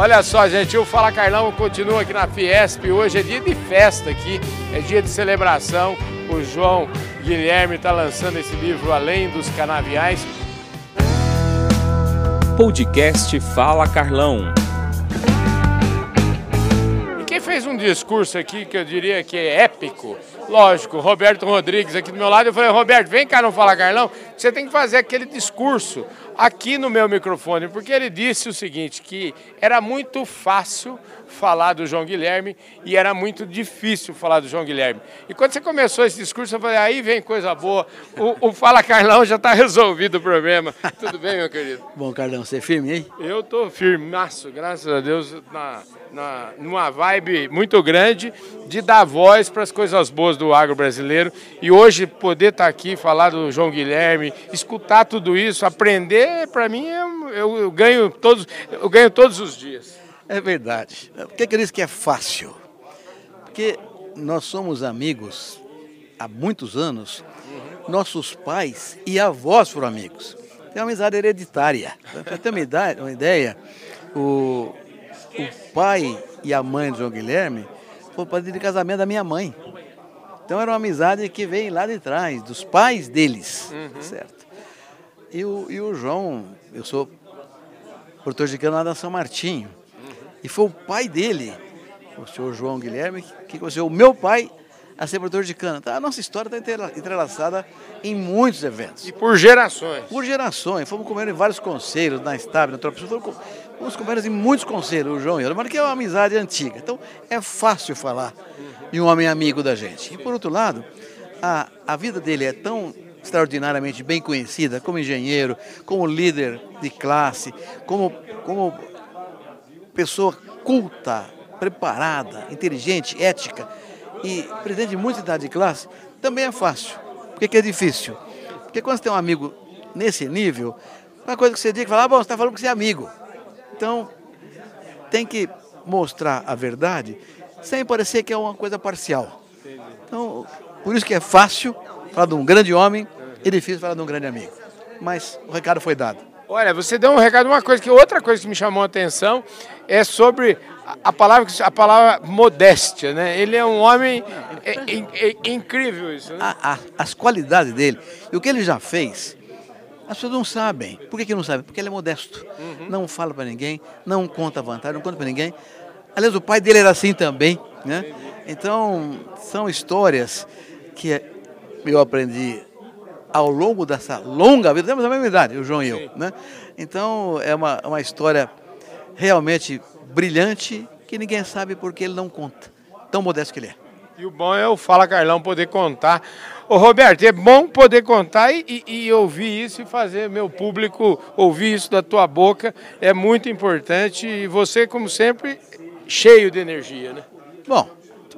Olha só, gente, o Fala Carlão continua aqui na Fiesp. Hoje é dia de festa aqui, é dia de celebração. O João Guilherme está lançando esse livro Além dos Canaviais. Podcast Fala Carlão. E quem fez um discurso aqui que eu diria que é épico, lógico, Roberto Rodrigues aqui do meu lado. Eu falei, Roberto, vem cá no Fala Carlão, você tem que fazer aquele discurso aqui no meu microfone, porque ele disse o seguinte, que era muito fácil falar do João Guilherme e era muito difícil falar do João Guilherme. E quando você começou esse discurso, eu falei, aí vem coisa boa, o, o Fala Carlão já está resolvido o problema. Tudo bem, meu querido? Bom, Carlão, você é firme aí? Eu tô firmaço, graças a Deus, na, na, numa vibe muito grande de dar voz para as coisas boas do agro brasileiro. E hoje poder estar tá aqui, falar do João Guilherme, escutar tudo isso, aprender, para mim, eu, eu, eu, ganho todos, eu ganho todos os dias. É verdade. Por que, que eu disse que é fácil? Porque nós somos amigos há muitos anos, nossos pais e avós foram amigos. Tem uma amizade hereditária. Para ter uma ideia o, o pai e a mãe do João Guilherme foram para de casamento da minha mãe. Então era uma amizade que vem lá de trás, dos pais deles, uhum. certo? E o, e o João, eu sou de cana da São Martinho. E foi o pai dele, o senhor João Guilherme, que conheceu o meu pai a ser produtor de cana. Então, a nossa história está entrelaçada em muitos eventos. E por gerações. Por gerações. Fomos comendo em vários conselhos, na Estável, na Tropa Fomos comendo em muitos conselhos, o João e eu, mas que é uma amizade antiga. Então, é fácil falar de um homem amigo da gente. E, por outro lado, a, a vida dele é tão extraordinariamente bem conhecida como engenheiro, como líder de classe, como, como pessoa culta, preparada, inteligente, ética e presidente de muita idade de classe, também é fácil. Por que, é difícil? Porque quando você tem um amigo nesse nível, uma coisa que você diz que falar, ah, bom, você está falando que você é amigo. Então, tem que mostrar a verdade sem parecer que é uma coisa parcial. Então, por isso que é fácil falar de um grande homem e difícil falar de um grande amigo. Mas o recado foi dado. Olha, você deu um recado, uma coisa que outra coisa que me chamou a atenção é sobre a palavra a palavra modéstia, né? Ele é um homem é, é, é incrível isso. Né? A, a, as qualidades dele e o que ele já fez, as pessoas não sabem. Por que, que não sabem? Porque ele é modesto. Uhum. Não fala para ninguém, não conta vantagem, não conta para ninguém. Aliás, o pai dele era assim também, né? Então são histórias que eu aprendi ao longo dessa longa vida, temos a mesma idade, o João e eu, né? Então é uma, uma história realmente brilhante que ninguém sabe porque ele não conta, tão modesto que ele é. E o bom é o Fala Carlão poder contar. Ô Roberto, é bom poder contar e, e, e, ouvir isso e fazer meu público ouvir isso da tua boca. É muito importante e você, como sempre, cheio de energia, né? Bom,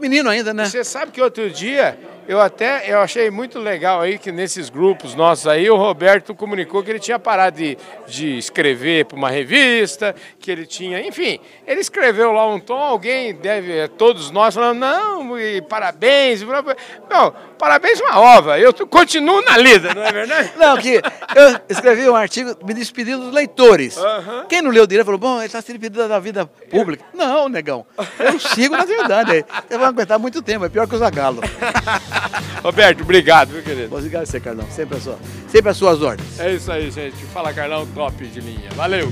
menino ainda, né? Você sabe que outro dia eu até eu achei muito legal aí que nesses grupos nossos aí o Roberto comunicou que ele tinha parado de, de escrever para uma revista, que ele tinha, enfim, ele escreveu lá um tom, alguém deve, todos nós falando, não, e parabéns, não, parabéns uma ova, eu continuo na lida, não é verdade? não, que eu escrevi um artigo me despedindo dos leitores. Uhum. Quem não leu direito falou, bom, ele está se despedindo da vida pública. Não, negão, eu sigo na verdade, eu vou aguentar muito tempo, é pior que o Zagalo. Roberto, obrigado, meu querido. Obrigado a você, Carlão. Sempre, a sua, sempre as suas ordens. É isso aí, gente. Fala, Carlão, top de linha. Valeu!